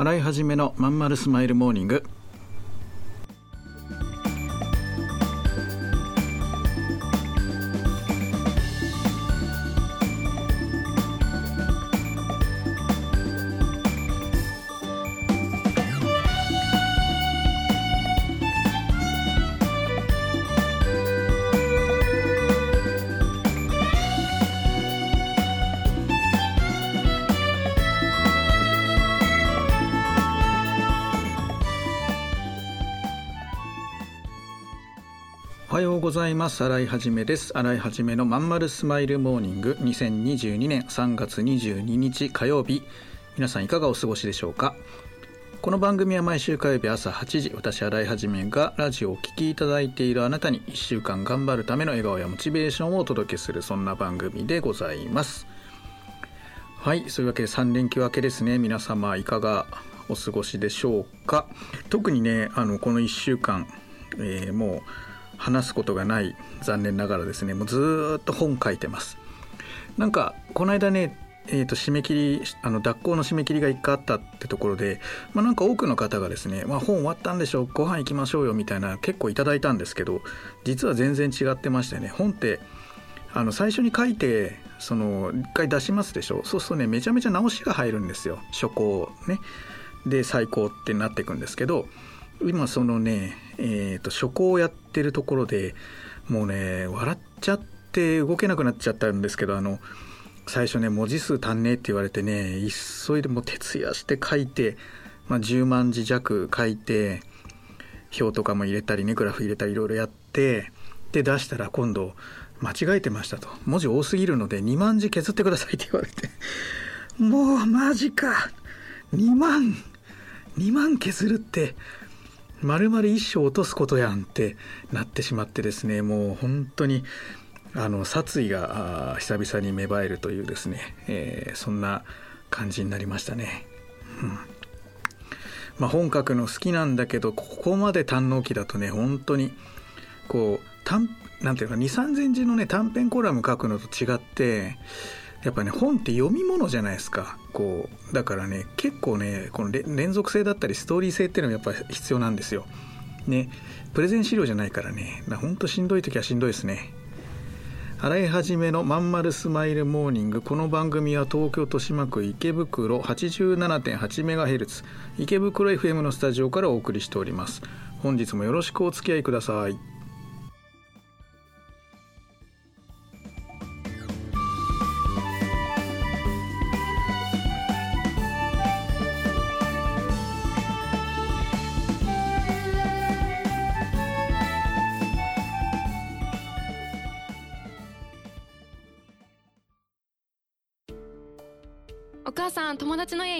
洗い始めのまんまるスマイルモーニング。はようございます。新井はじめです。新井はじめのまんまるスマイルモーニング。2022年3月22日火曜日皆さんいかがお過ごしでしょうか？この番組は毎週火曜日朝8時私新井はじめがラジオをお聴きいただいているあなたに1週間頑張るための笑顔やモチベーションをお届けするそんな番組でございます。はいそういうわけで3連休明けですね。皆様いかがお過ごしでしょうか？特にねあのこの1週間、えーもう話すことがない残念ながらですねもうずっと本書いてます。なんかこの間ねえー、と締め切りあの脱行の締め切りが1回あったってところで、まあ、なんか多くの方がですね、まあ、本終わったんでしょうご飯行きましょうよみたいな結構いただいたんですけど実は全然違ってましてね本ってあの最初に書いてその1回出しますでしょ？そうするとねめちゃめちゃ直しが入るんですよ。初稿ね。で最高ってなっていくんですけど今そのね、えー、と初稿をやってるところでもうね笑っちゃって動けなくなっちゃったんですけどあの最初ね文字数足んねえって言われてね急いでもう徹夜して書いて、まあ、10万字弱書いて表とかも入れたりねグラフ入れたりいろいろやってで出したら今度間違えてましたと。文字多すぎるので2万字削ってくださいって言われて。もうマジか。2万2万削るって丸々一生落とすことやんってなってしまってですねもう本当にあの殺意が久々に芽生えるというですね、えーそんな感じになりましたね。うんまあ、本書くの好きなんだけどここまで堪能期だとね本当にこう短なんていうか2 3 0 0字のね短編コラム書くのと違ってやっぱね本って読み物じゃないですかこうだからね結構ねこの連続性だったりストーリー性っていうのがやっぱ必要なんですよ。ねプレゼン資料じゃないからねほんとしんどい時はしんどいですね。洗い始めのまんまるスマイルモーニングこの番組は東京豊島区池袋 87.8MHz 池袋 FM のスタジオからお送りしております本日もよろしくお付き合いください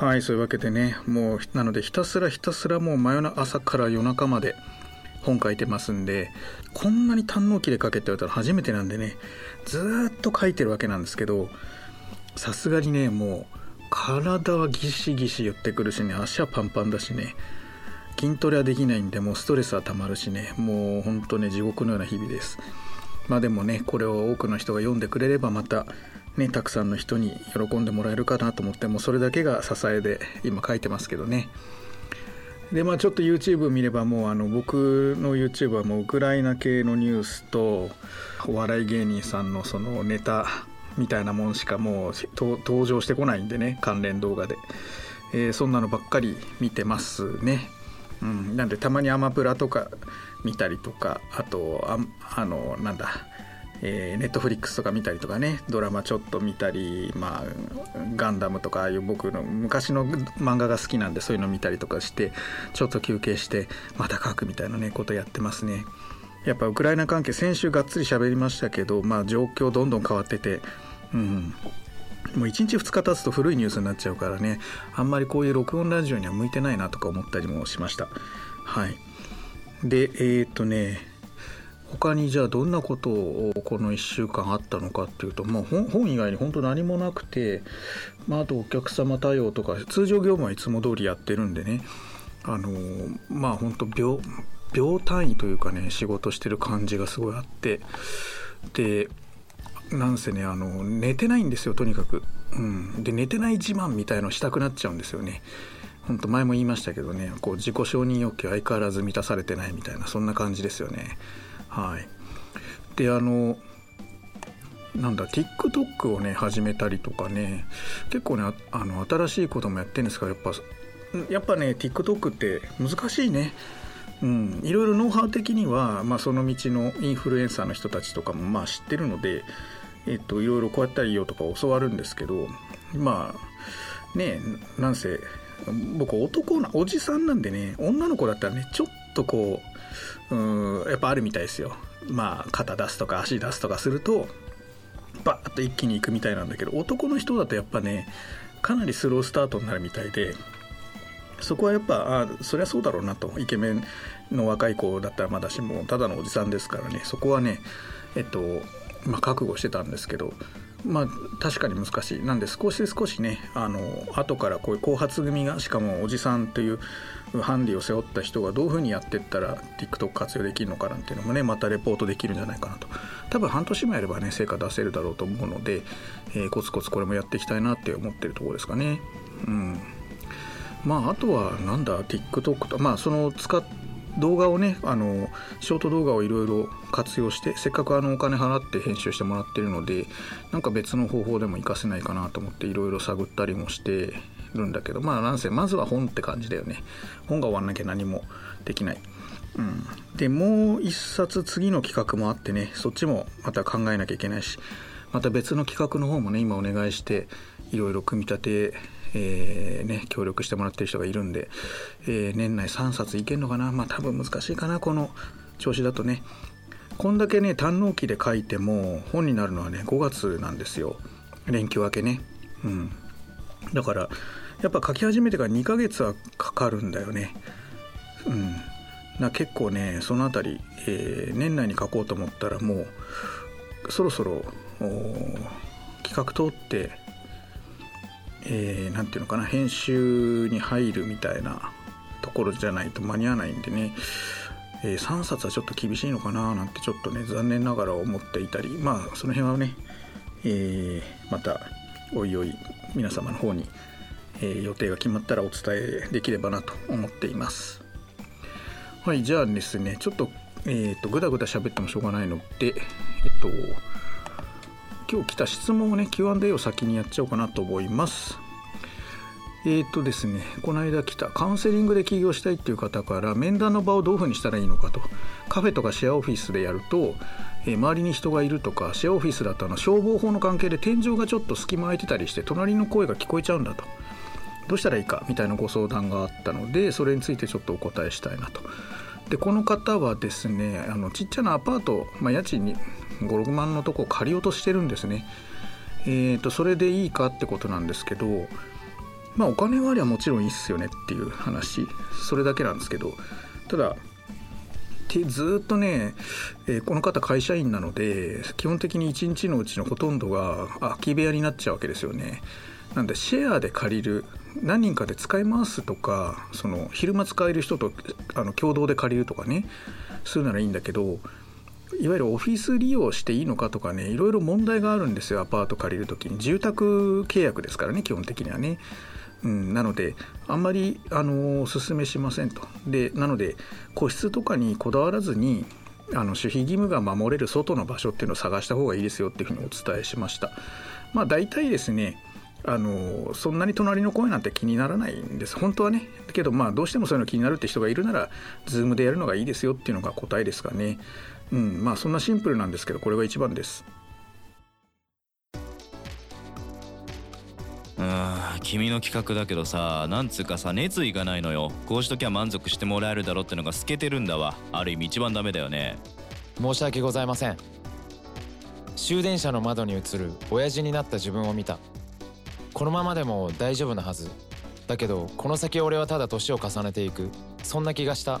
はいそういうわけでねもうなのでひたすらひたすらもう真夜中朝から夜中まで本書いてますんでこんなに堪能期で書けって言われたら初めてなんでねずっと書いてるわけなんですけどさすがにねもう体はギシギシ言ってくるしね足はパンパンだしね筋トレはできないんでもうストレスはたまるしねもうほんとね地獄のような日々です。まあでもねこれを多くの人が読んでくれればまたねたくさんの人に喜んでもらえるかなと思ってもうそれだけが支えで今書いてますけどね。でまあちょっと YouTube 見ればもうあの僕の YouTube はもうウクライナ系のニュースとお笑い芸人さんのそのネタみたいなもんしかもう登場してこないんでね関連動画で、えー、そんなのばっかり見てますね。うん、なんでたまにアマプラとか見たりとかあとああのなんだえー、ネットフリックスとか見たりとかねドラマちょっと見たり、まあ、ガンダムとかああいう僕の昔の漫画が好きなんでそういうの見たりとかしてちょっと休憩してまた書くみたいなねことやってますね。やっぱウクライナ関係先週がっつり喋りましたけど、まあ、状況どんどん変わってて、うん、もう1日2日経つと古いニュースになっちゃうからねあんまりこういう録音ラジオには向いてないなとか思ったりもしました。はい、でえー、っとね他にじゃあどんなことをこの1週間あったのかっていうと、まあ、本以外に本当何もなくて、まあ、あとお客様対応とか通常業務はいつも通りやってるんでね。あのまあ本当秒秒単位というかね仕事してる感じがすごいあって。でなんせねあの寝てないんですよとにかく、うん、で寝てない自慢みたいのしたくなっちゃうんですよね。本当前も言いましたけどねこう自己承認欲求相変わらず満たされてないみたいなそんな感じですよね。はい。であのなんだ TikTok をね始めたりとかね結構ねあの新しいこともやってるんですがやっぱやっぱね TikTok って難しいね。うん、いろいろノウハウ的には、まあ、その道のインフルエンサーの人たちとかもまあ知ってるので、えっと、いろいろこうやったらいいよとか教わるんですけどまあねなんせ僕男なおじさんなんでね女の子だったらねちょっとこううんやっぱあるみたいですよ。まあ肩出すとか足出すとかするとバーッと一気にいくみたいなんだけど男の人だとやっぱねかなりスロースタートになるみたいでそこはやっぱあそりゃそうだろうなとイケメンの若い子だったらまだしもただのおじさんですからね。そこはねえっとまあ覚悟してたんですけどまあ確かに難しい。なんで少し少しねあの後からこういう後発組がしかもおじさんというハンディを背負った人がどういうふうにやっていったら TikTok 活用できるのかなんていうのもねまたレポートできるんじゃないかなと。多分半年もやればね成果出せるだろうと思うので、えー、コツコツこれもやっていきたいなって思ってるところですかね。うん。まああとはなんだ？TikTok とまあその使っ動画をねあのショート動画をいろいろ活用してせっかくあのお金払って編集してもらってるのでなんか別の方法でも活かせないかなと思っていろいろ探ったりもしてるんだけどまあなんせまずは本って感じだよね本が終わんなきゃ何もできない。うん、でもう一冊次の企画もあってねそっちもまた考えなきゃいけないしまた別の企画の方もね今お願いしていろいろ組み立てえー、ね、協力してもらってる人がいるんで、えー、年内3冊いけんのかな。まあ多分難しいかな。この調子だとね。こんだけね堪能期で書いても本になるのはね5月なんですよ。連休明けね。うん。だからやっぱ書き始めてから2ヶ月はかかるんだよね。うん。な結構ねその辺り、えー、年内に書こうと思ったらもうそろそろ企画通ってえー、ていうのかな編集に入るみたいなところじゃないと間に合わないんでね、えー、3冊はちょっと厳しいのかななんてちょっとね残念ながら思っていたりまあその辺はね、えー、またおいおい皆様の方に、えー、予定が決まったらお伝えできればなと思っています。はいじゃあですねちょっとえっ、ー、とぐだぐだ喋ってもしょうがないのでえっと今日来た質問をね Q&A を先にやっちゃおうかなと思います。えっ、ー、とですねこの間来たカウンセリングで起業したいっていう方から面談の場をどういうふうにしたらいいのかと。カフェとかシェアオフィスでやると、えー、周りに人がいるとかシェアオフィスだとあの消防法の関係で天井がちょっと隙間空いてたりして隣の声が聞こえちゃうんだと。どうしたらいいかみたいなご相談があったのでそれについてちょっとお答えしたいなと。でこの方はですねあのちっちゃなアパート、まあ、家賃に56万のとこ借りようとしてるんですね。えーと、それでいいかってことなんですけどまあお金がありゃもちろんいいっすよねっていう話それだけなんですけどただずっとね、えー、この方会社員なので基本的に1日のうちのほとんどが空き部屋になっちゃうわけですよね。なんでシェアで借りる何人かで使い回すとかその昼間使える人とあの共同で借りるとかねするならいいんだけどいわゆるオフィス利用していいのかとかねいろいろ問題があるんですよアパート借りる時に住宅契約ですからね基本的にはね。うん、なのであんまりあのおすすめしませんと。でなので個室とかにこだわらずにあの守秘義務が守れる外の場所っていうのを探した方がいいですよっていうふうにお伝えしました。まあ大体ですねあのそんなに隣の声なんて気にならないんです本当はねけどまあどうしてもそういうの気になるって人がいるなら Zoom でやるのがいいですよっていうのが答えですかねうんまあそんなシンプルなんですけどこれが一番です。うん君の企画だけどさなんつうかさ熱意がないのよ。こうしときゃ満足してもらえるだろってのが透けてるんだわ。ある意味一番ダメだよね。申し訳ございません。終電車の窓に映る親父になった自分を見た。このままでも大丈夫なはず。だけどこの先俺はただ年を重ねていく。そんな気がした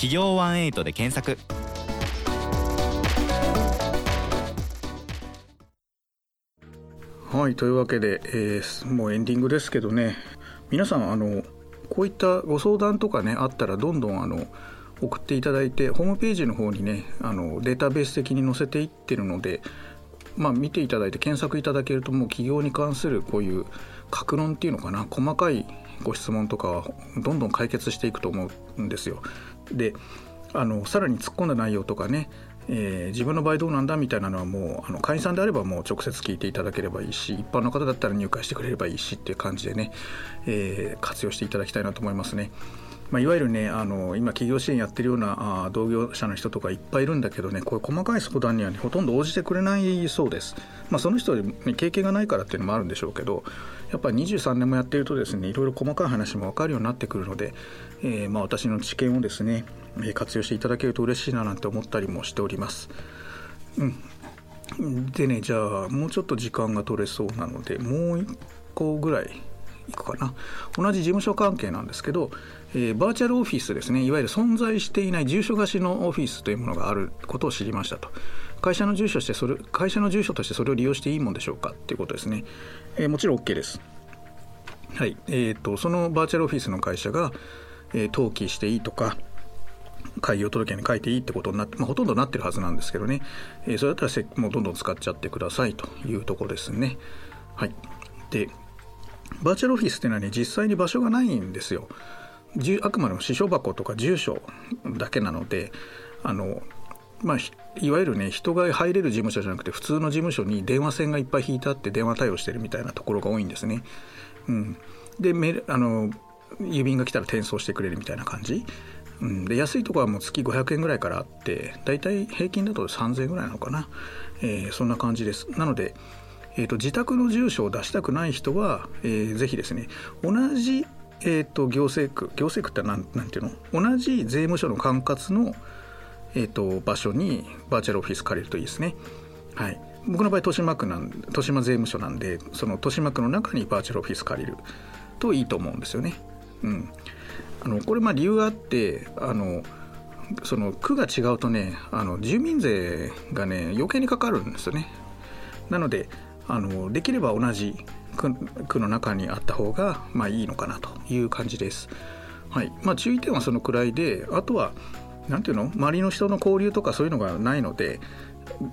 企業18で検索はいというわけで、えーもうエンディングですけどね皆さんあのこういったご相談とかねあったらどんどんあの送っていただいてホームページの方にねあのデータベース的に載せていってるのでまあ見ていただいて検索いただけるともう企業に関するこういう格論っていうのかな細かいご質問とかはどんどん解決していくと思うんですよ。であのさらに突っ込んだ内容とかね、えー自分の場合どうなんだみたいなのはもうあの会員さんであればもう直接聞いていただければいいし一般の方だったら入会してくれればいいしっていう感じでね、えー活用していただきたいなと思いますね。まあ、いわゆるねあの今企業支援やってるようなあ同業者の人とかいっぱいいるんだけどねこういう細かい相談には、ね、ほとんど応じてくれないそうです、まあ、その人に経験がないからっていうのもあるんでしょうけどやっぱり23年もやってるとですねいろいろ細かい話も分かるようになってくるので、えーまあ、私の知見をですね活用していただけると嬉しいななんて思ったりもしております。うん、でねじゃあもうちょっと時間が取れそうなのでもう一個ぐらいいくかな。同じ事務所関係なんですけど、えーバーチャルオフィスですね。いわゆる存在していない住所貸しのオフィスというものがあることを知りましたと。会社の住所してそれ会社の住所としてそれを利用していいもんでしょうかっていうことですね、えーもちろん OK です。はい。えー、とそのバーチャルオフィスの会社が、えー登記していいとか開業届に書いていいってことになって、まあ、ほとんどなってるはずなんですけどね、えーそれだったらせもうどんどん使っちゃってくださいというところですね。はい、でバーチャルオフィスっていうのはね実際に場所がないんですよ。あくまでも支所箱とか住所だけなのであの、まあ、いわゆるね人が入れる事務所じゃなくて普通の事務所に電話線がいっぱい引いてあって電話対応してるみたいなところが多いんですね。うん、でメあの郵便が来たら転送してくれるみたいな感じ。うん、で安いとこはもう月500円ぐらいからあってだいたい平均だと3000円ぐらいなのかな、えーそんな感じですなので、えー、と自宅の住所を出したくない人は、えーぜひですね同じ、えー、と行政区行政区ってなんなんていうの？同じ税務署の管轄の、えー、と場所にバーチャルオフィス借りるといいですね。はい。僕の場合豊島区なん豊島税務署なんでその豊島区の中にバーチャルオフィス借りるといいと思うんですよね。うん。あのこれまあ理由があってあのその区が違うとねあの住民税がね余計にかかるんですよね。なのであのできれば同じ区の中にあった方がまあいいのかなという感じです。はい。まあ注意点はそのくらいであとはなんていうの？周りの人の交流とかそういうのがないので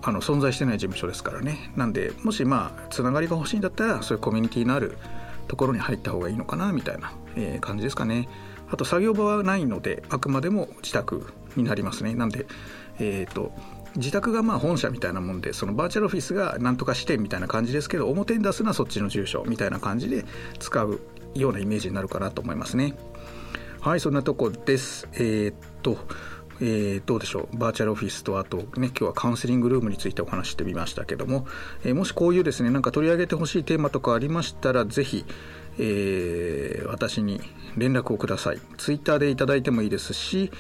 あの存在してない事務所ですからね。なんでもしまあつながりが欲しいんだったらそういうコミュニティのあるところに入った方がいいのかなみたいな、えー感じですかね。あと作業場はないのであくまでも自宅になりますね。なんでえっ、と自宅がまあ本社みたいなもんでそのバーチャルオフィスがなんとか支店みたいな感じですけど表に出すのはそっちの住所みたいな感じで使うようなイメージになるかなと思いますね。はいそんなとこです。えーっとえーどうでしょう。バーチャルオフィスとあとね今日はカウンセリングルームについてお話ししてみましたけども、えーもしこういうですねなんか取り上げてほしいテーマとかありましたらぜひ、えー私に連絡をください。ツイッターでいただいてもいいですし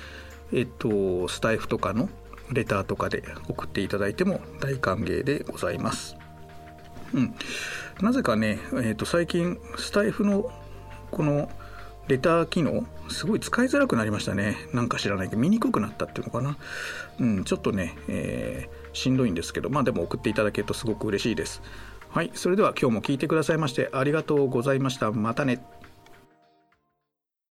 えっとスタイフとかのレターとかで送っていただいても大歓迎でございます。うん、なぜかね、えー、と最近スタイフのこのレター機能すごい使いづらくなりましたね。なんか知らないけど見にくくなったっていうのかな。うんちょっとね、えーしんどいんですけどまあでも送っていただけるとすごく嬉しいです。はいそれでは今日も聞いてくださいましてありがとうございました。またね。